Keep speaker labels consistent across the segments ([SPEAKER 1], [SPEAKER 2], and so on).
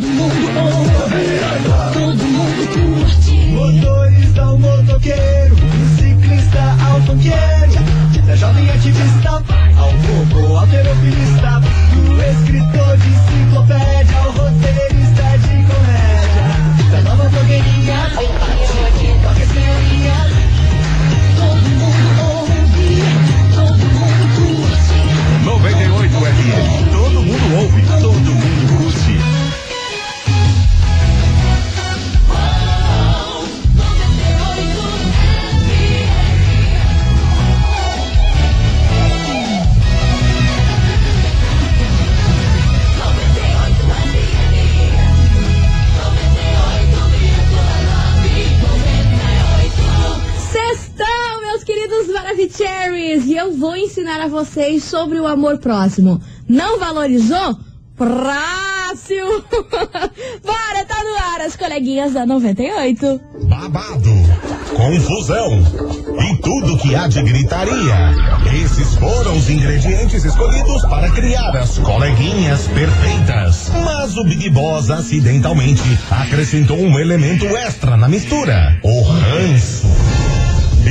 [SPEAKER 1] Todo
[SPEAKER 2] E eu vou ensinar a vocês sobre o amor próximo. Não valorizou? Próximo! Bora, tá no ar as coleguinhas da 98.
[SPEAKER 3] Babado, confusão e tudo que há de gritaria. Esses foram os ingredientes escolhidos para criar as coleguinhas perfeitas. Mas o Big Boss acidentalmente acrescentou um elemento extra na mistura: o ranço.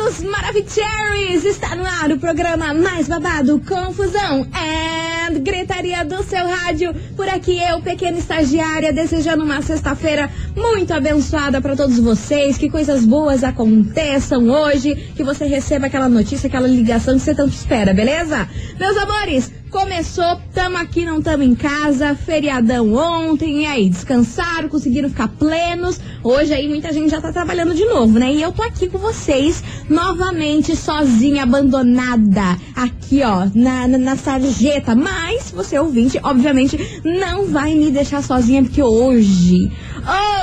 [SPEAKER 2] queridos Maravicheries! Está no ar o programa mais babado, Confusão and Gritaria do seu rádio. Por aqui eu, pequena estagiária, desejando uma sexta-feira muito abençoada para todos vocês, que coisas boas aconteçam hoje, que você receba aquela notícia, aquela ligação que você tanto espera, beleza? Meus amores, Começou, tamo aqui, não tamo em casa, feriadão ontem, e aí, descansaram, conseguiram ficar plenos. Hoje aí muita gente já tá trabalhando de novo, né? E eu tô aqui com vocês, novamente, sozinha, abandonada, aqui ó, na, na, na sarjeta. Mas, você ouvinte, obviamente, não vai me deixar sozinha, porque hoje,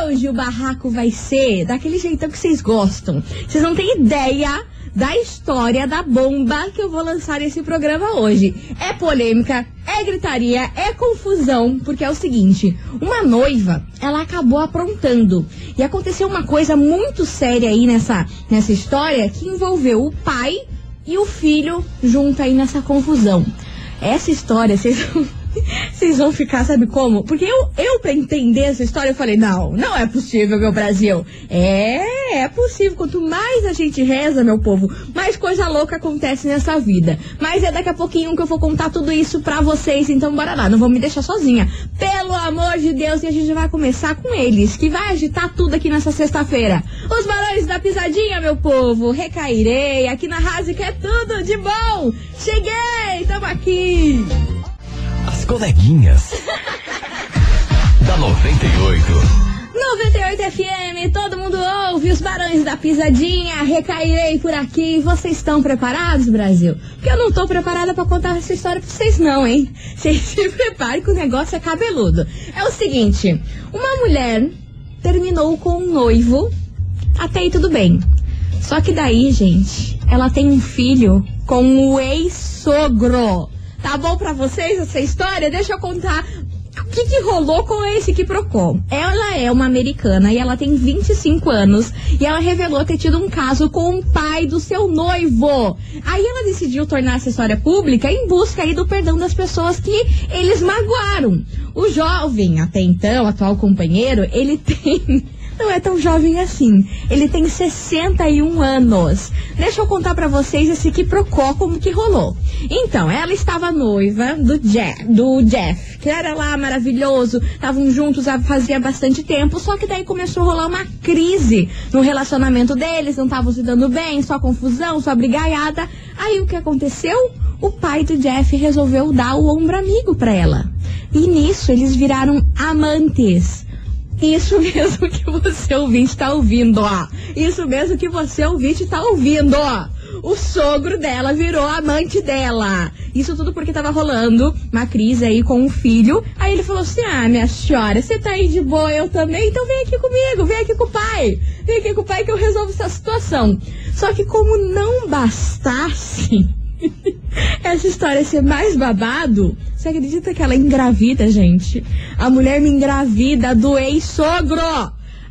[SPEAKER 2] hoje o barraco vai ser daquele jeitão que vocês gostam. Vocês não têm ideia da história da bomba que eu vou lançar nesse programa hoje. É polêmica, é gritaria, é confusão, porque é o seguinte: uma noiva, ela acabou aprontando. E aconteceu uma coisa muito séria aí nessa, nessa história que envolveu o pai e o filho junto aí nessa confusão. Essa história, vocês Vocês vão ficar, sabe como? Porque eu, eu, pra entender essa história, eu falei, não, não é possível, meu Brasil. É, é possível. Quanto mais a gente reza, meu povo, mais coisa louca acontece nessa vida. Mas é daqui a pouquinho que eu vou contar tudo isso pra vocês, então bora lá, não vou me deixar sozinha. Pelo amor de Deus, e a gente vai começar com eles, que vai agitar tudo aqui nessa sexta-feira. Os balões da pisadinha, meu povo. Recairei, aqui na Rase que é tudo de bom. Cheguei, tamo aqui.
[SPEAKER 4] As coleguinhas. da 98.
[SPEAKER 2] 98 FM, todo mundo ouve os barões da pisadinha, recairei por aqui. Vocês estão preparados, Brasil? Porque eu não tô preparada para contar essa história pra vocês não, hein? Vocês se preparem que o negócio é cabeludo. É o seguinte, uma mulher terminou com um noivo, até aí tudo bem. Só que daí, gente, ela tem um filho com o ex-sogro. Tá bom pra vocês essa história? Deixa eu contar o que, que rolou com esse que procou? Ela é uma americana e ela tem 25 anos e ela revelou ter tido um caso com o pai do seu noivo. Aí ela decidiu tornar essa história pública em busca aí do perdão das pessoas que eles magoaram. O jovem, até então, atual companheiro, ele tem não é tão jovem assim. Ele tem 61 anos. Deixa eu contar pra vocês esse que procó como que rolou. Então, ela estava noiva do Jeff, do Jeff, que era lá maravilhoso, estavam juntos há fazia bastante tempo, só que daí começou a rolar uma crise no relacionamento deles, não estavam se dando bem, só confusão, só brigaiada. Aí o que aconteceu? O pai do Jeff resolveu dar o ombro amigo pra ela. E nisso eles viraram amantes. Isso mesmo que você ouvinte está ouvindo, ó. Isso mesmo que você ouvinte está ouvindo, ó. O sogro dela virou amante dela. Isso tudo porque tava rolando uma crise aí com o filho. Aí ele falou assim: Ah, minha senhora, você tá aí de boa, eu também, então vem aqui comigo, vem aqui com o pai. Vem aqui com o pai que eu resolvo essa situação. Só que como não bastasse essa história ser mais babado, você acredita que ela engravida, gente? A mulher me engravida do ex-sogro!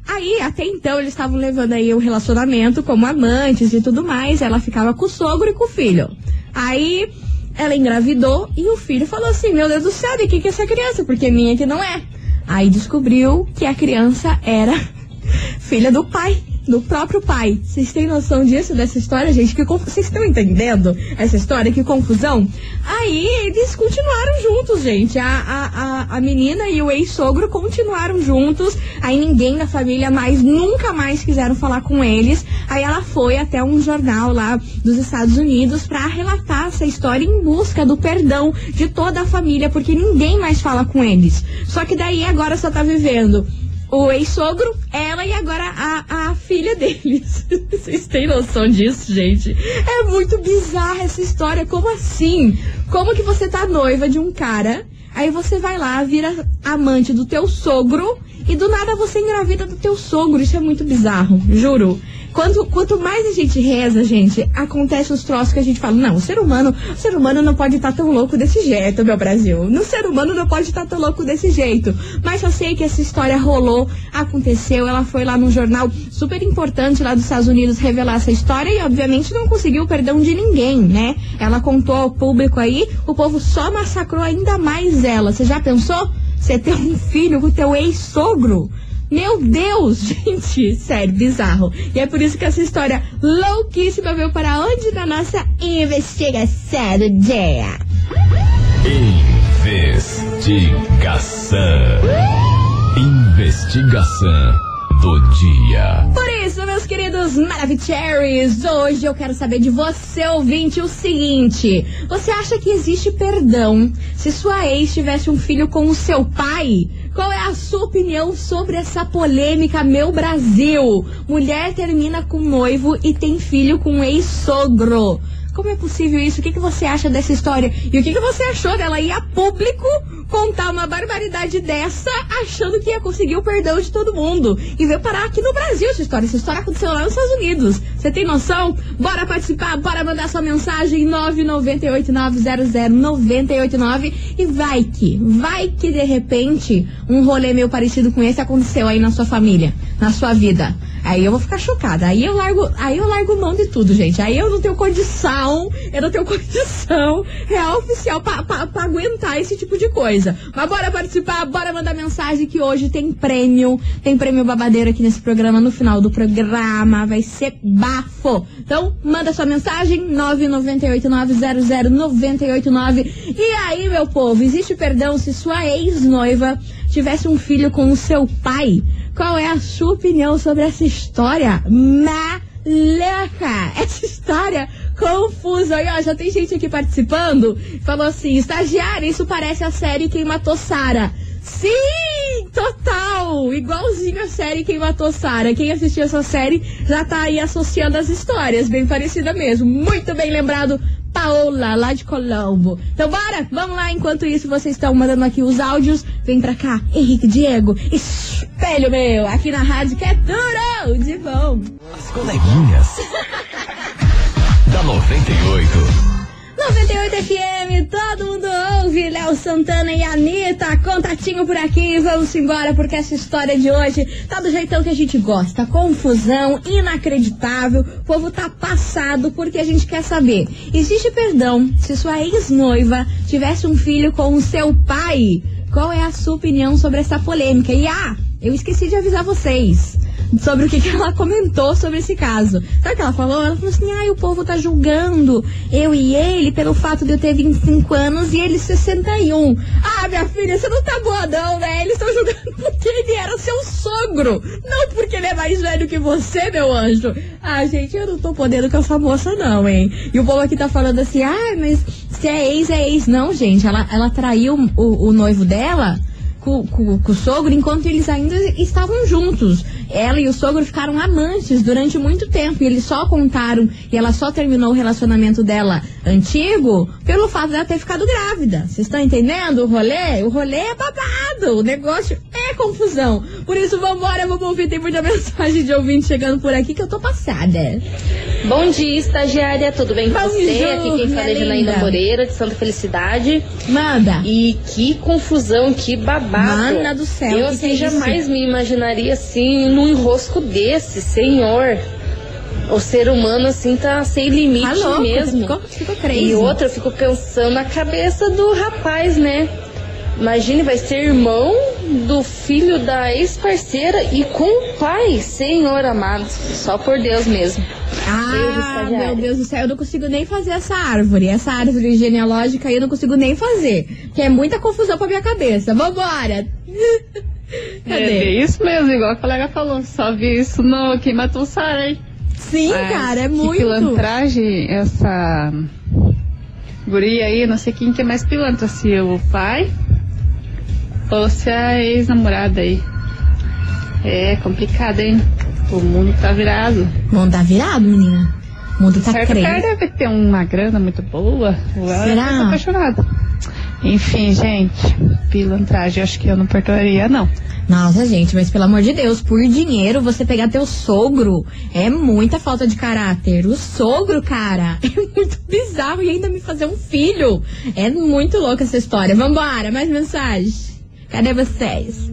[SPEAKER 2] Aí, até então, eles estavam levando aí o relacionamento como amantes e tudo mais. Ela ficava com o sogro e com o filho. Aí, ela engravidou e o filho falou assim: Meu Deus do céu, de que, que é essa criança? Porque minha que não é. Aí descobriu que a criança era filha do pai do próprio pai. Vocês têm noção disso, dessa história, gente? Que. Vocês estão entendendo essa história? Que confusão? Aí eles continuaram juntos, gente. A, a, a, a menina e o ex-sogro continuaram juntos. Aí ninguém da família mais, nunca mais quiseram falar com eles. Aí ela foi até um jornal lá dos Estados Unidos para relatar essa história em busca do perdão de toda a família, porque ninguém mais fala com eles. Só que daí agora só tá vivendo o ex-sogro, ela e agora a, a filha deles. Vocês têm noção disso, gente? É muito bizarra essa história. Como assim? Como que você tá noiva de um cara, aí você vai lá, vira amante do teu sogro e do nada você engravida do teu sogro. Isso é muito bizarro, juro. Quanto, quanto mais a gente reza, gente, acontece os troços que a gente fala, não, o ser humano, o ser humano não pode estar tá tão louco desse jeito, meu Brasil. No ser humano não pode estar tá tão louco desse jeito. Mas eu sei que essa história rolou, aconteceu, ela foi lá num jornal super importante lá dos Estados Unidos revelar essa história e obviamente não conseguiu o perdão de ninguém, né? Ela contou ao público aí, o povo só massacrou ainda mais ela. Você já pensou? Você ter um filho com o teu ex-sogro? Meu Deus, gente, sério, bizarro. E é por isso que essa história louquíssima veio para onde na nossa investigação do dia.
[SPEAKER 4] Investigação. Investigação do dia.
[SPEAKER 2] Por isso, meus queridos Maravicheries, hoje eu quero saber de você, ouvinte, o seguinte: você acha que existe perdão se sua ex tivesse um filho com o seu pai? Qual é a sua opinião sobre essa polêmica, meu Brasil? Mulher termina com noivo e tem filho com ex-sogro. Como é possível isso? O que, que você acha dessa história? E o que, que você achou dela ir a público contar uma barbaridade dessa, achando que ia conseguir o perdão de todo mundo? E veio parar aqui no Brasil essa história. Essa história aconteceu lá nos Estados Unidos. Você tem noção? Bora participar, bora mandar sua mensagem 998900989 e vai que, vai que de repente um rolê meio parecido com esse aconteceu aí na sua família, na sua vida. Aí eu vou ficar chocada. Aí eu largo, aí eu largo mão de tudo, gente. Aí eu não tenho condição, eu não tenho condição real oficial pra, pra, pra aguentar esse tipo de coisa. Mas bora participar, bora mandar mensagem que hoje tem prêmio, tem prêmio babadeiro aqui nesse programa no final do programa. Vai ser bafo. Então, manda sua mensagem, 998900989. E aí, meu povo, existe perdão se sua ex-noiva tivesse um filho com o seu pai? Qual é a sua opinião sobre essa história maluca? Essa história confusa. E ó, já tem gente aqui participando. Falou assim: estagiária, isso parece a série Quem Matou Sara. Sim, total! Igualzinho a série Quem Matou Sara. Quem assistiu essa série já tá aí associando as histórias, bem parecida mesmo. Muito bem lembrado Paola, lá de Colombo. Então bora, vamos lá. Enquanto isso, vocês estão mandando aqui os áudios. Vem pra cá, Henrique Diego, espelho meu, aqui na rádio que é duro de bom.
[SPEAKER 4] As coleguinhas. da 98.
[SPEAKER 2] 98 FM, todo mundo ouve. Léo Santana e Anitta, contatinho por aqui. Vamos embora, porque essa história de hoje tá do jeitão que a gente gosta. Confusão, inacreditável. O povo tá passado porque a gente quer saber: existe perdão se sua ex-noiva tivesse um filho com o seu pai? Qual é a sua opinião sobre essa polêmica? E ah, eu esqueci de avisar vocês sobre o que, que ela comentou sobre esse caso. Sabe o que ela falou? Ela falou assim: ah, o povo tá julgando eu e ele pelo fato de eu ter 25 anos e ele 61. Ah, minha filha, você não tá boa, não, né? Eles estão julgando porque ele era seu sogro, não porque ele é mais velho que você, meu anjo. Ah, gente, eu não tô podendo com essa moça, não, hein? E o povo aqui tá falando assim: ah, mas se é ex, é ex. Não, gente, ela, ela traiu o, o noivo dela com, com, com, o sogro enquanto eles ainda estavam juntos. Ela e o sogro ficaram amantes durante muito tempo e eles só contaram e ela só terminou o relacionamento dela antigo pelo fato dela ter ficado grávida. Vocês estão entendendo o rolê? O rolê é babado, o negócio é confusão. Por isso, vambora, vamos ouvir. Tem muita mensagem de ouvinte chegando por aqui que eu tô passada.
[SPEAKER 5] Bom dia, estagiária. Tudo bem com
[SPEAKER 2] Bom
[SPEAKER 5] você? Aqui quem fala é Janaína. Moreira, de Santa Felicidade.
[SPEAKER 2] Manda.
[SPEAKER 5] E que confusão, que babado.
[SPEAKER 2] Mana do céu,
[SPEAKER 5] Eu assim
[SPEAKER 2] é isso?
[SPEAKER 5] jamais me imaginaria assim num enrosco desse, senhor. O ser humano assim tá sem limite
[SPEAKER 2] Tá louco,
[SPEAKER 5] mesmo.
[SPEAKER 2] ficou, ficou crazy.
[SPEAKER 5] E outra, eu fico pensando na cabeça do rapaz, né? Imagine, vai ser irmão do filho da ex-parceira e com o pai, senhor amado. Só por Deus mesmo.
[SPEAKER 2] Ah,
[SPEAKER 5] estagiária.
[SPEAKER 2] meu Deus do céu, eu não consigo nem fazer essa árvore. Essa árvore genealógica aí eu não consigo nem fazer. Porque é muita confusão pra minha cabeça. Vambora!
[SPEAKER 6] É
[SPEAKER 2] Cadê?
[SPEAKER 6] bem isso mesmo, igual a colega falou. Só vi isso no Quem Matou o Sarah, hein?
[SPEAKER 2] Sim,
[SPEAKER 6] Mas
[SPEAKER 2] cara, é
[SPEAKER 6] que
[SPEAKER 2] muito.
[SPEAKER 6] pilantragem essa guria aí, não sei quem que é mais pilantra, se o pai ou se a ex-namorada aí. É complicado, hein? O mundo tá virado.
[SPEAKER 2] O mundo tá virado, menina. O mundo tá
[SPEAKER 6] certo, o cara deve ter uma grana muito boa.
[SPEAKER 2] Será?
[SPEAKER 6] deve tá apaixonada. Enfim, gente, pilantragem, acho que eu não perdoaria, não.
[SPEAKER 2] Nossa, gente, mas pelo amor de Deus, por dinheiro você pegar teu sogro é muita falta de caráter. O sogro, cara, é muito bizarro e ainda me fazer um filho. É muito louca essa história. Vambora, mais mensagem. Cadê vocês?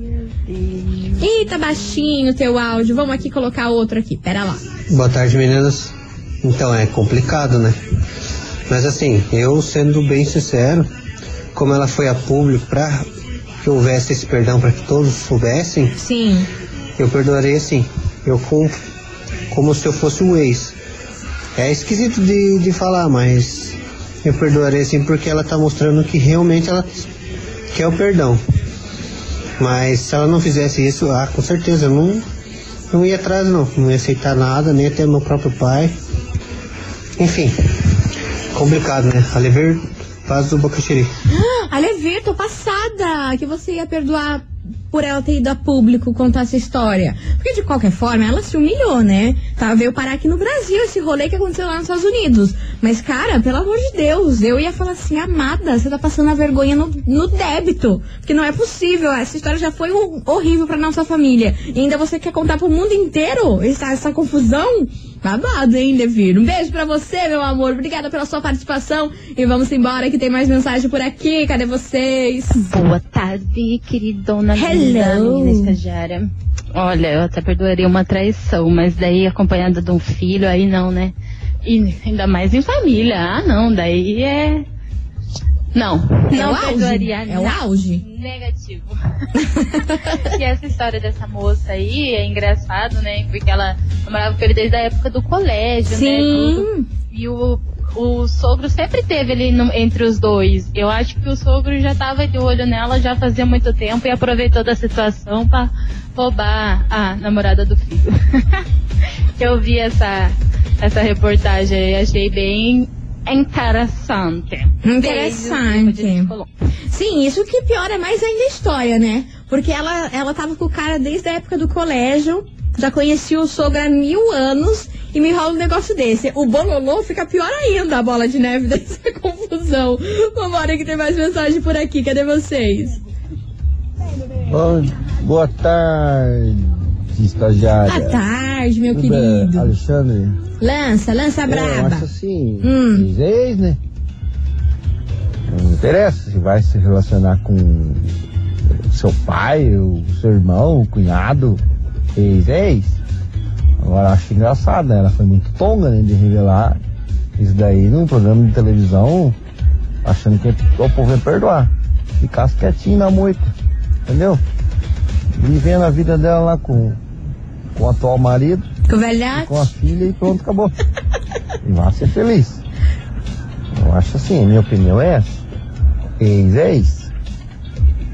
[SPEAKER 2] Tá baixinho o teu áudio. Vamos aqui colocar outro aqui. Pera lá.
[SPEAKER 7] Boa tarde, meninas. Então, é complicado, né? Mas assim, eu sendo bem sincero, como ela foi a público pra que houvesse esse perdão para que todos soubessem,
[SPEAKER 2] Sim.
[SPEAKER 7] eu perdoarei assim. Eu com, como se eu fosse um ex. É esquisito de, de falar, mas eu perdoarei assim porque ela tá mostrando que realmente ela quer o perdão. Mas se ela não fizesse isso, ah, com certeza eu não, não ia atrás não, não ia aceitar nada, nem até meu próprio pai. Enfim, complicado, né? A lever faz o bocaxiri.
[SPEAKER 2] Alevir, tô passada que você ia perdoar por ela ter ido a público contar essa história. Porque de qualquer forma, ela se humilhou, né? Tá, veio parar aqui no Brasil esse rolê que aconteceu lá nos Estados Unidos. Mas, cara, pelo amor de Deus, eu ia falar assim, amada, você tá passando a vergonha no, no débito. Porque não é possível, essa história já foi ho- horrível pra nossa família. E ainda você quer contar pro mundo inteiro essa, essa confusão? Babado, hein, Devir? Um beijo pra você, meu amor. Obrigada pela sua participação. E vamos embora que tem mais mensagem por aqui. Cadê vocês?
[SPEAKER 8] Boa tarde, queridona
[SPEAKER 2] Hello.
[SPEAKER 8] menina estagiária. Olha, eu até perdoaria uma traição, mas daí acompanhada de um filho, aí não, né? E ainda mais em família. Ah, não, daí é. Não,
[SPEAKER 2] É
[SPEAKER 8] não perdoaria
[SPEAKER 2] É o auge.
[SPEAKER 8] Negativo. e essa história dessa moça aí é engraçado, né? Porque ela namorava com ele desde a época do colégio, né? tudo.
[SPEAKER 2] Sim.
[SPEAKER 8] E o, o sogro sempre teve ali no- entre os dois. Eu acho que o sogro já tava de olho nela já fazia muito tempo e aproveitou da situação pra roubar a namorada do filho. Eu vi essa, essa reportagem e achei bem interessante.
[SPEAKER 2] Interessante. Sim, isso que piora mais ainda a história, né? Porque ela, ela tava com o cara desde a época do colégio, já conhecia o sogro há mil anos e me rola um negócio desse. O bololô fica pior ainda, a bola de neve dessa confusão. Vambora que tem mais mensagem por aqui, cadê vocês?
[SPEAKER 9] Bom, boa tarde, estagiária.
[SPEAKER 2] Boa tarde, meu
[SPEAKER 9] Tudo bem,
[SPEAKER 2] querido.
[SPEAKER 9] Alexandre.
[SPEAKER 2] Lança, lança
[SPEAKER 9] É,
[SPEAKER 2] braba.
[SPEAKER 9] acho assim,
[SPEAKER 2] Hum.
[SPEAKER 9] ex, né? Não interessa se vai se relacionar com seu pai, o seu irmão, o cunhado, ex, ex. Agora eu acho engraçado, né? Ela foi muito tonga, né? De revelar isso daí num programa de televisão, achando que o povo ia perdoar. Ficasse quietinho na moita, entendeu? Vivendo a vida dela lá com, com o atual marido
[SPEAKER 2] Com velhote?
[SPEAKER 9] com a filha e pronto, acabou. e vá ser feliz. Eu acho assim, a minha opinião é essa. Ex, ex.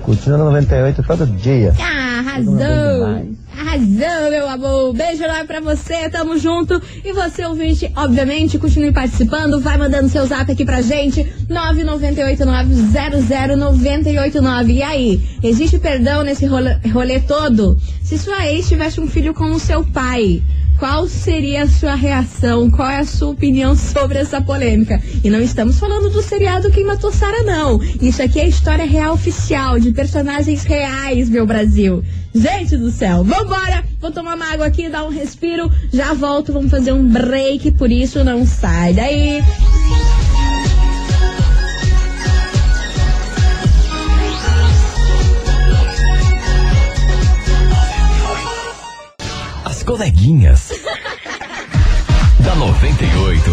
[SPEAKER 9] Curtindo 98 todo dia.
[SPEAKER 2] Ah, arrasou! Arrasou, meu amor! Beijo lá pra você, tamo junto. E você, ouvinte, obviamente, continue participando, vai mandando seu zap aqui pra gente, 998900989. E aí, existe perdão nesse rolê, rolê todo? Se sua ex tivesse um filho com o seu pai, qual seria a sua reação? Qual é a sua opinião sobre essa polêmica? E não estamos falando do seriado Quem Matou Sara, não. Isso aqui é história real oficial, de personagens reais, meu Brasil. Gente do céu, vambora! Vou tomar uma água aqui, dar um respiro, já volto, vamos fazer um break, por isso não sai daí.
[SPEAKER 4] Coleguinhas. da 98.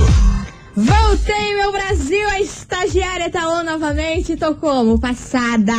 [SPEAKER 2] Voltei, meu Brasil! A estagiária tá on novamente. Tô como? Passada!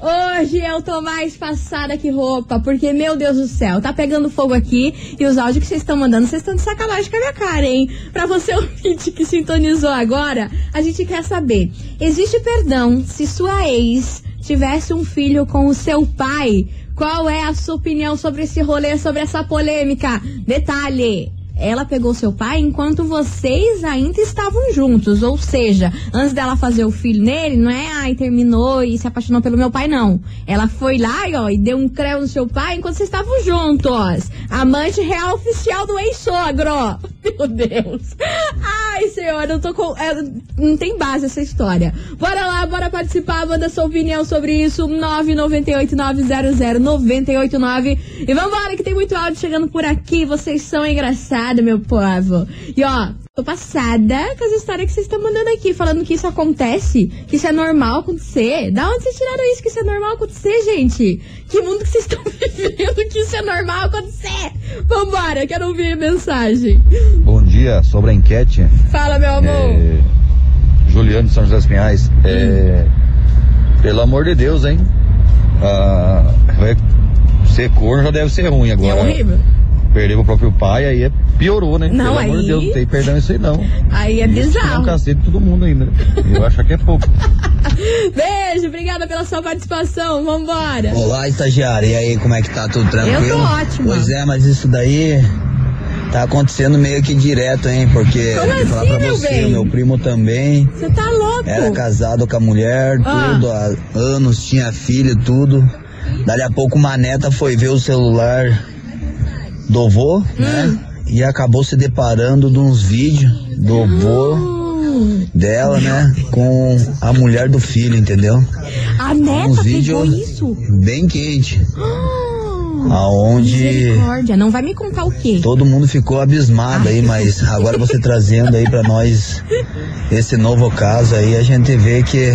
[SPEAKER 2] Hoje eu tô mais passada que roupa, porque, meu Deus do céu, tá pegando fogo aqui e os áudios que vocês estão mandando, vocês estão de sacanagem com a minha cara, hein? Pra você ouvinte que sintonizou agora, a gente quer saber: existe perdão se sua ex tivesse um filho com o seu pai? Qual é a sua opinião sobre esse rolê, sobre essa polêmica? Detalhe: ela pegou seu pai enquanto vocês ainda estavam juntos. Ou seja, antes dela fazer o filho nele, não é ai, terminou e se apaixonou pelo meu pai, não. Ela foi lá e, ó, e deu um creu no seu pai enquanto vocês estavam juntos. Amante real oficial do ex-sogro. Meu Deus. Ai, senhor, eu tô com. é, não tem base essa história. Bora lá, bora participar, manda sua opinião sobre isso. 998-900-989. E vambora, que tem muito áudio chegando por aqui. Vocês são engraçados, meu povo. E ó, tô passada com as histórias que vocês estão mandando aqui, falando que isso acontece, que isso é normal acontecer. Da onde vocês tiraram isso, que isso é normal acontecer, gente? Que mundo que vocês estão vivendo que isso é normal acontecer? Vambora, quero ouvir a mensagem.
[SPEAKER 10] Bom dia, sobre a enquete.
[SPEAKER 2] Fala, meu amor.
[SPEAKER 10] É, Juliano de São José dos Pinhais. É, pelo amor de Deus, hein? Ah, vai ser corno já deve ser ruim
[SPEAKER 2] É
[SPEAKER 10] agora.
[SPEAKER 2] horrível.
[SPEAKER 10] Perder pro próprio pai, aí é, piorou, né?
[SPEAKER 2] Não,
[SPEAKER 10] pelo amor
[SPEAKER 2] aí-
[SPEAKER 10] de Deus, não tem perdão isso aí não.
[SPEAKER 2] Aí é
[SPEAKER 10] Isso que dá um
[SPEAKER 2] bizarro.
[SPEAKER 10] cacete de todo mundo ainda. Eu acho que é pouco.
[SPEAKER 2] Beijo, obrigada pela sua participação. Vambora.
[SPEAKER 11] Olá, estagiário. E aí, como é que tá? Tudo tranquilo?
[SPEAKER 2] Eu tô ótima.
[SPEAKER 11] Pois é, mas isso daí tá acontecendo meio que direto, hein? Porque
[SPEAKER 2] Como
[SPEAKER 11] vou falar
[SPEAKER 2] assim,
[SPEAKER 11] pra
[SPEAKER 2] meu
[SPEAKER 11] você,
[SPEAKER 2] bem?
[SPEAKER 11] meu primo também
[SPEAKER 2] Você tá louco?
[SPEAKER 11] era casado com a mulher,
[SPEAKER 2] Ah.
[SPEAKER 11] tudo, há anos, tinha filho, tudo. Dali a pouco uma neta foi ver o celular do vô,
[SPEAKER 2] Hum.
[SPEAKER 11] né? E acabou se deparando de uns vídeos do vô
[SPEAKER 2] Hum.
[SPEAKER 11] dela, né? Com a mulher do filho, entendeu?
[SPEAKER 2] A neta pegou
[SPEAKER 11] vídeos
[SPEAKER 2] isso?
[SPEAKER 11] bem quente.
[SPEAKER 2] Ah,
[SPEAKER 11] Aonde
[SPEAKER 2] não vai me contar o quê?
[SPEAKER 11] todo mundo ficou abismado aí, mas agora você trazendo aí pra nós esse novo caso aí, a gente vê que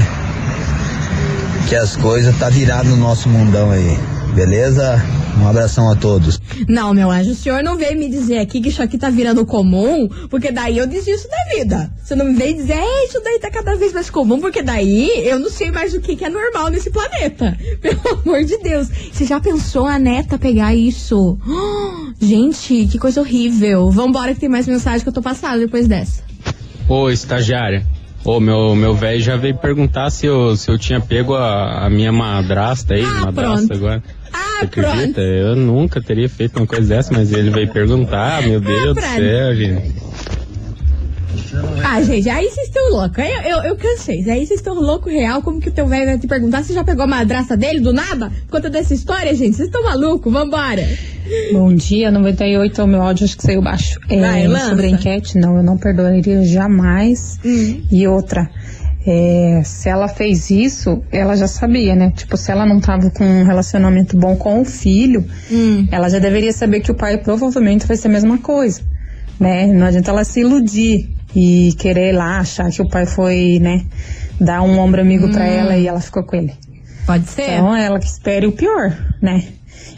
[SPEAKER 11] que as coisas tá virado no nosso mundão aí. Beleza? Um abração a todos.
[SPEAKER 2] Não, meu anjo, o senhor não veio me dizer aqui que isso aqui tá virando comum, porque daí eu desisto da vida. Você não me veio dizer, é, isso daí tá cada vez mais comum, porque daí eu não sei mais o que, que é normal nesse planeta. Pelo amor de Deus. Você já pensou a neta pegar isso? Gente, que coisa horrível. Vambora que tem mais mensagem que eu tô passada depois dessa.
[SPEAKER 12] Ô, estagiária. Ô, meu meu velho já veio perguntar se eu, se eu tinha pego a, a minha madrasta aí,
[SPEAKER 2] Ah,
[SPEAKER 12] madrasta
[SPEAKER 2] pronto.
[SPEAKER 12] agora.
[SPEAKER 2] Ah,
[SPEAKER 12] acredita? Eu nunca teria feito uma coisa dessa, mas ele veio perguntar, meu Deus do
[SPEAKER 2] pronto.
[SPEAKER 12] céu, gente.
[SPEAKER 2] Ah, gente, aí vocês estão loucos. Eu, eu, eu cansei. Aí vocês estão louco real. Como que o teu velho vai te perguntar se já pegou a madraça dele do nada? Conta dessa história, gente. Vocês estão malucos? Vambora.
[SPEAKER 13] Bom dia, 98 é o meu áudio, acho que saiu baixo. É,
[SPEAKER 2] Vai,
[SPEAKER 13] sobre a enquete, não, eu não perdoaria jamais. E outra, é, se ela fez isso, ela já sabia, né? Tipo, se ela não tava com um relacionamento bom com o filho, ela já deveria saber que o pai provavelmente vai ser a mesma coisa, né? Não adianta ela se iludir e querer lá achar que o pai foi, né, dar um ombro amigo pra ela e ela ficou com ele.
[SPEAKER 2] Pode ser.
[SPEAKER 13] Então ela que espere o pior, né?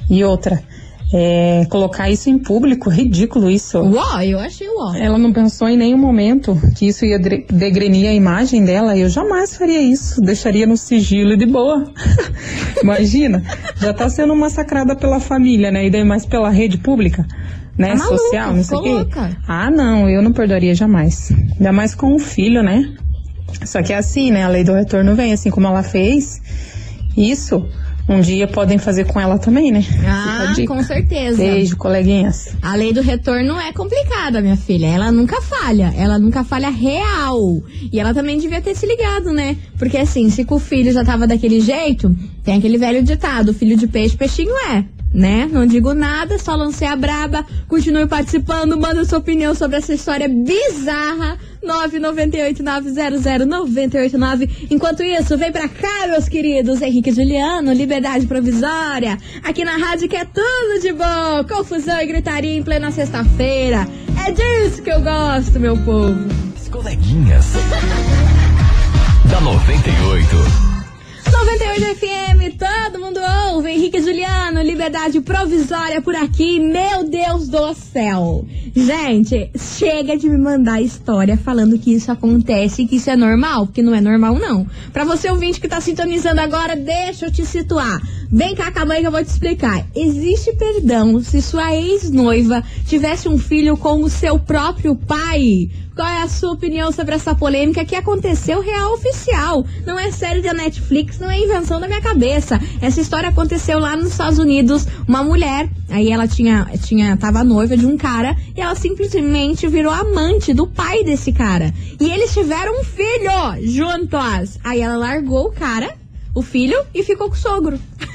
[SPEAKER 13] E outra, é, colocar isso em público, ridículo isso.
[SPEAKER 2] Uó, eu achei uó.
[SPEAKER 13] Ela não pensou em nenhum momento que isso ia degrenir a imagem dela. Eu jamais faria isso. Deixaria no sigilo e de boa. Imagina, já tá sendo massacrada pela família, né? E daí mais pela rede pública, né?
[SPEAKER 2] Tá maluca,
[SPEAKER 13] Social, não sei o quê. Ah, não, eu não perdoaria jamais. Ainda mais com o filho, né? Só que é assim, né? A lei do retorno vem, assim como ela fez. Isso, um dia podem fazer com ela também, né?
[SPEAKER 2] Ah, com certeza.
[SPEAKER 13] Beijo, coleguinhas.
[SPEAKER 2] A lei do retorno é complicada, minha filha. Ela nunca falha. Ela nunca falha real. E ela também devia ter se ligado, né? Porque assim, se com o filho já tava daquele jeito, tem aquele velho ditado: filho de peixe, peixinho é. Né? Não digo nada, só lancei a braba. Continue participando, manda sua opinião sobre essa história bizarra. 998-900-989. Enquanto isso, vem pra cá, meus queridos. Henrique Juliano, Liberdade Provisória. Aqui na rádio que é tudo de bom. Confusão e gritaria em plena sexta-feira. É disso que eu gosto, meu povo.
[SPEAKER 4] As coleguinhas. da 98.
[SPEAKER 2] 98 FM, todo mundo ouve. Henrique Juliano, liberdade provisória por aqui. Meu Deus do céu. Gente, chega de me mandar história falando que isso acontece e que isso é normal, porque não é normal, não. Pra você ouvinte que tá sintonizando agora, deixa eu te situar. Vem cá, calma que eu vou te explicar. Existe perdão se sua ex-noiva tivesse um filho com o seu próprio pai? Qual é a sua opinião sobre essa polêmica que aconteceu real oficial? Não é série da Netflix, não é invenção da minha cabeça. Essa história aconteceu lá nos Estados Unidos. Uma mulher, aí ela tinha, tinha, tava noiva de um cara e ela simplesmente virou amante do pai desse cara. E eles tiveram um filho juntos. Aí ela largou o cara, o filho, e ficou com o sogro.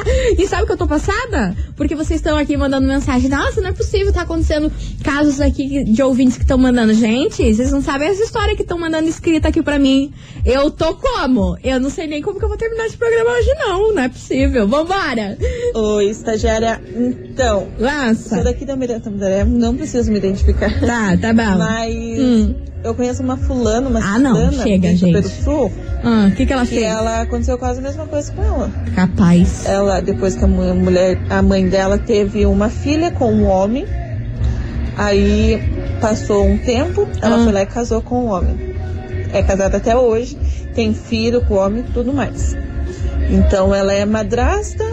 [SPEAKER 2] e sabe o que eu tô passada? Porque vocês estão aqui mandando mensagem. Nossa, não é possível, tá acontecendo casos aqui de ouvintes que estão mandando. Gente, vocês não sabem essa história que estão mandando escrita aqui pra mim. Eu tô como? Eu não sei nem como que eu vou terminar esse programa hoje, não. Não é possível. Vambora!
[SPEAKER 14] Oi, estagiária. Então.
[SPEAKER 2] Lança.
[SPEAKER 14] Sou daqui da Miranda não preciso me identificar.
[SPEAKER 2] Tá, tá bom.
[SPEAKER 14] Mas.
[SPEAKER 2] Hum.
[SPEAKER 14] Eu conheço uma fulana, uma
[SPEAKER 2] Ah, não, chega, gente.
[SPEAKER 14] Pedro Sul.
[SPEAKER 2] Ah, o que que ela
[SPEAKER 14] que
[SPEAKER 2] fez?
[SPEAKER 14] ela aconteceu quase a mesma coisa com ela.
[SPEAKER 2] Capaz.
[SPEAKER 14] Ela, depois que a mu- mulher, a mãe dela teve uma filha com um homem, aí passou um tempo, ela
[SPEAKER 2] Ah.
[SPEAKER 14] foi lá e casou com o homem. É casada até hoje, tem filho com o homem e tudo mais. Então ela é madrasta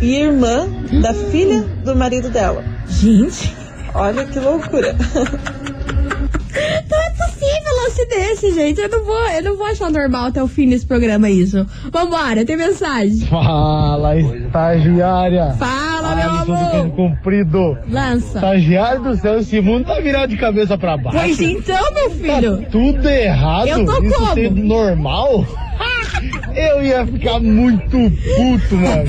[SPEAKER 14] e irmã da filha do marido dela.
[SPEAKER 2] Gente.
[SPEAKER 14] Olha que loucura.
[SPEAKER 2] Lance desse, gente. Eu não vou, eu não vou achar normal até o fim desse programa isso. Vambora, tem mensagem.
[SPEAKER 9] Fala, estagiária.
[SPEAKER 2] Fala, meu
[SPEAKER 9] Alisson do
[SPEAKER 2] amor.
[SPEAKER 9] Campo Comprido.
[SPEAKER 2] Lança.
[SPEAKER 9] Estagiário do céu, esse mundo tá virado de cabeça pra baixo.
[SPEAKER 2] Pois então, meu filho.
[SPEAKER 9] Tá tudo errado.
[SPEAKER 2] Eu tô
[SPEAKER 9] Isso
[SPEAKER 2] como?
[SPEAKER 9] normal. Eu ia ficar muito puto, mano.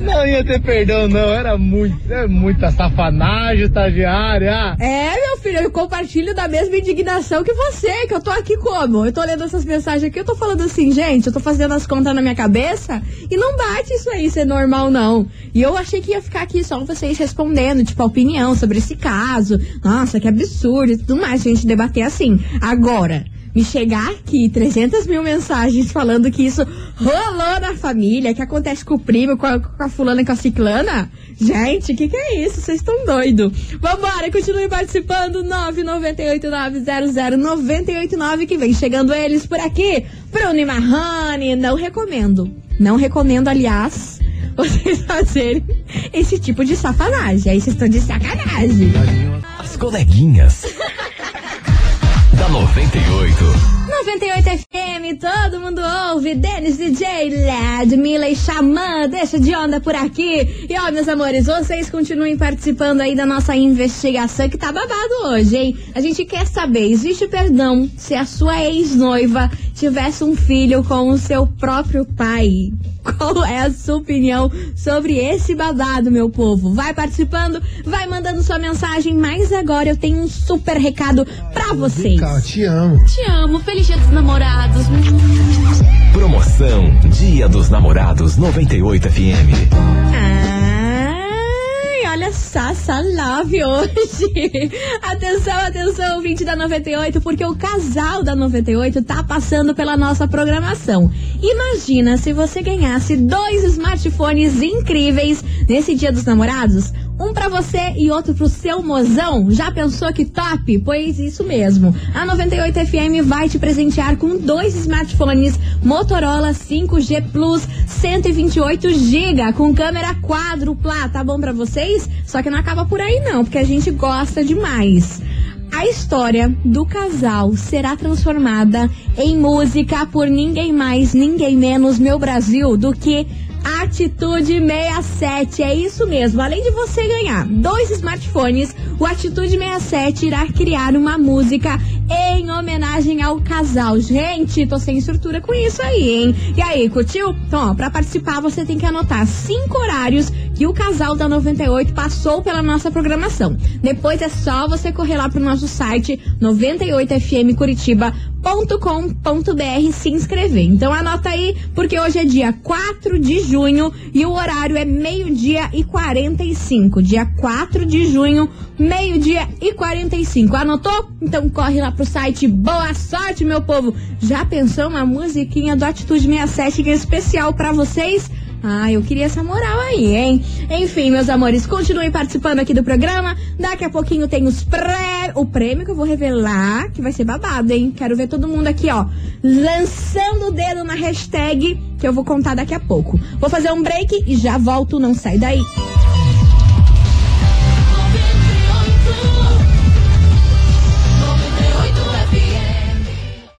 [SPEAKER 9] Não ia ter perdão, não. Era muito, é muita safanagem, estagiária.
[SPEAKER 2] É, meu filho, eu compartilho da mesma indignação que você, que eu tô aqui como? Eu tô lendo essas mensagens aqui, eu tô falando assim, gente, eu tô fazendo as contas na minha cabeça e não bate isso aí ser normal, não. E eu achei que ia ficar aqui só vocês respondendo, tipo, a opinião sobre esse caso. Nossa, que absurdo e tudo mais, a gente debater assim. Agora, me chegar aqui 300 mil mensagens falando que isso rolou na família, que acontece com o primo, com a, com a fulana e com a ciclana. Gente, o que, que é isso? Vocês estão doidos. Vambora, continue participando. 998-900-989 que vem chegando eles por aqui. Bruno e Marrone, não recomendo. Não recomendo, aliás, vocês fazerem esse tipo de safanagem. Aí vocês estão de sacanagem.
[SPEAKER 4] As coleguinhas. Da 98.
[SPEAKER 2] 98 FM, todo mundo ouve. Denis DJ, Ladmila e Xamã, deixa de onda por aqui. E ó, meus amores, vocês continuem participando aí da nossa investigação que tá babado hoje, hein? A gente quer saber, existe perdão se a sua ex-noiva tivesse um filho com o seu próprio pai? Qual é a sua opinião sobre esse babado, meu povo? Vai participando, vai mandando sua mensagem, mas agora eu tenho um super recado pra vocês.
[SPEAKER 15] te amo.
[SPEAKER 2] Te amo, feliz dia dos namorados.
[SPEAKER 4] Promoção Dia dos Namorados 98 FM.
[SPEAKER 2] Love hoje. Atenção, atenção, ouvinte da 98, porque o casal da 98 tá passando pela nossa programação. Imagina se você ganhasse dois smartphones incríveis nesse Dia dos Namorados. Um pra você e outro pro seu mozão. Já pensou que top? Pois isso mesmo. A 98 FM vai te presentear com dois smartphones Motorola 5G Plus 128 GB com câmera quádrupla. Tá bom pra vocês? Só que não acaba por aí não, porque a gente gosta demais. A história do casal será transformada em música por ninguém mais, ninguém menos, meu Brasil, do que Atitude 67, é isso mesmo. Além de você ganhar dois smartphones, o Atitude 67 irá criar uma música em homenagem ao casal. Gente, tô sem estrutura com isso aí, hein? E aí, curtiu? Então, ó, pra participar você tem que anotar cinco horários que o casal da 98 passou pela nossa programação. Depois é só você correr lá pro nosso site 98fmcuritiba.com.br se inscrever. Então anota aí, porque hoje é dia 4 de junho e o horário é meio-dia e 45. Dia 4 de junho, meio-dia e 45. Anotou? Então corre lá pro site. Boa sorte, meu povo! Já pensou uma musiquinha do Atitude 67 que é especial pra vocês? Ah, eu queria essa moral aí, hein? Enfim, meus amores, continuem participando aqui do programa. Daqui a pouquinho tem os pré... o prêmio que eu vou revelar, que vai ser babado, hein? Quero ver todo mundo aqui, ó, lançando o dedo na hashtag que eu vou contar daqui a pouco. Vou fazer um break e já volto, não sai daí.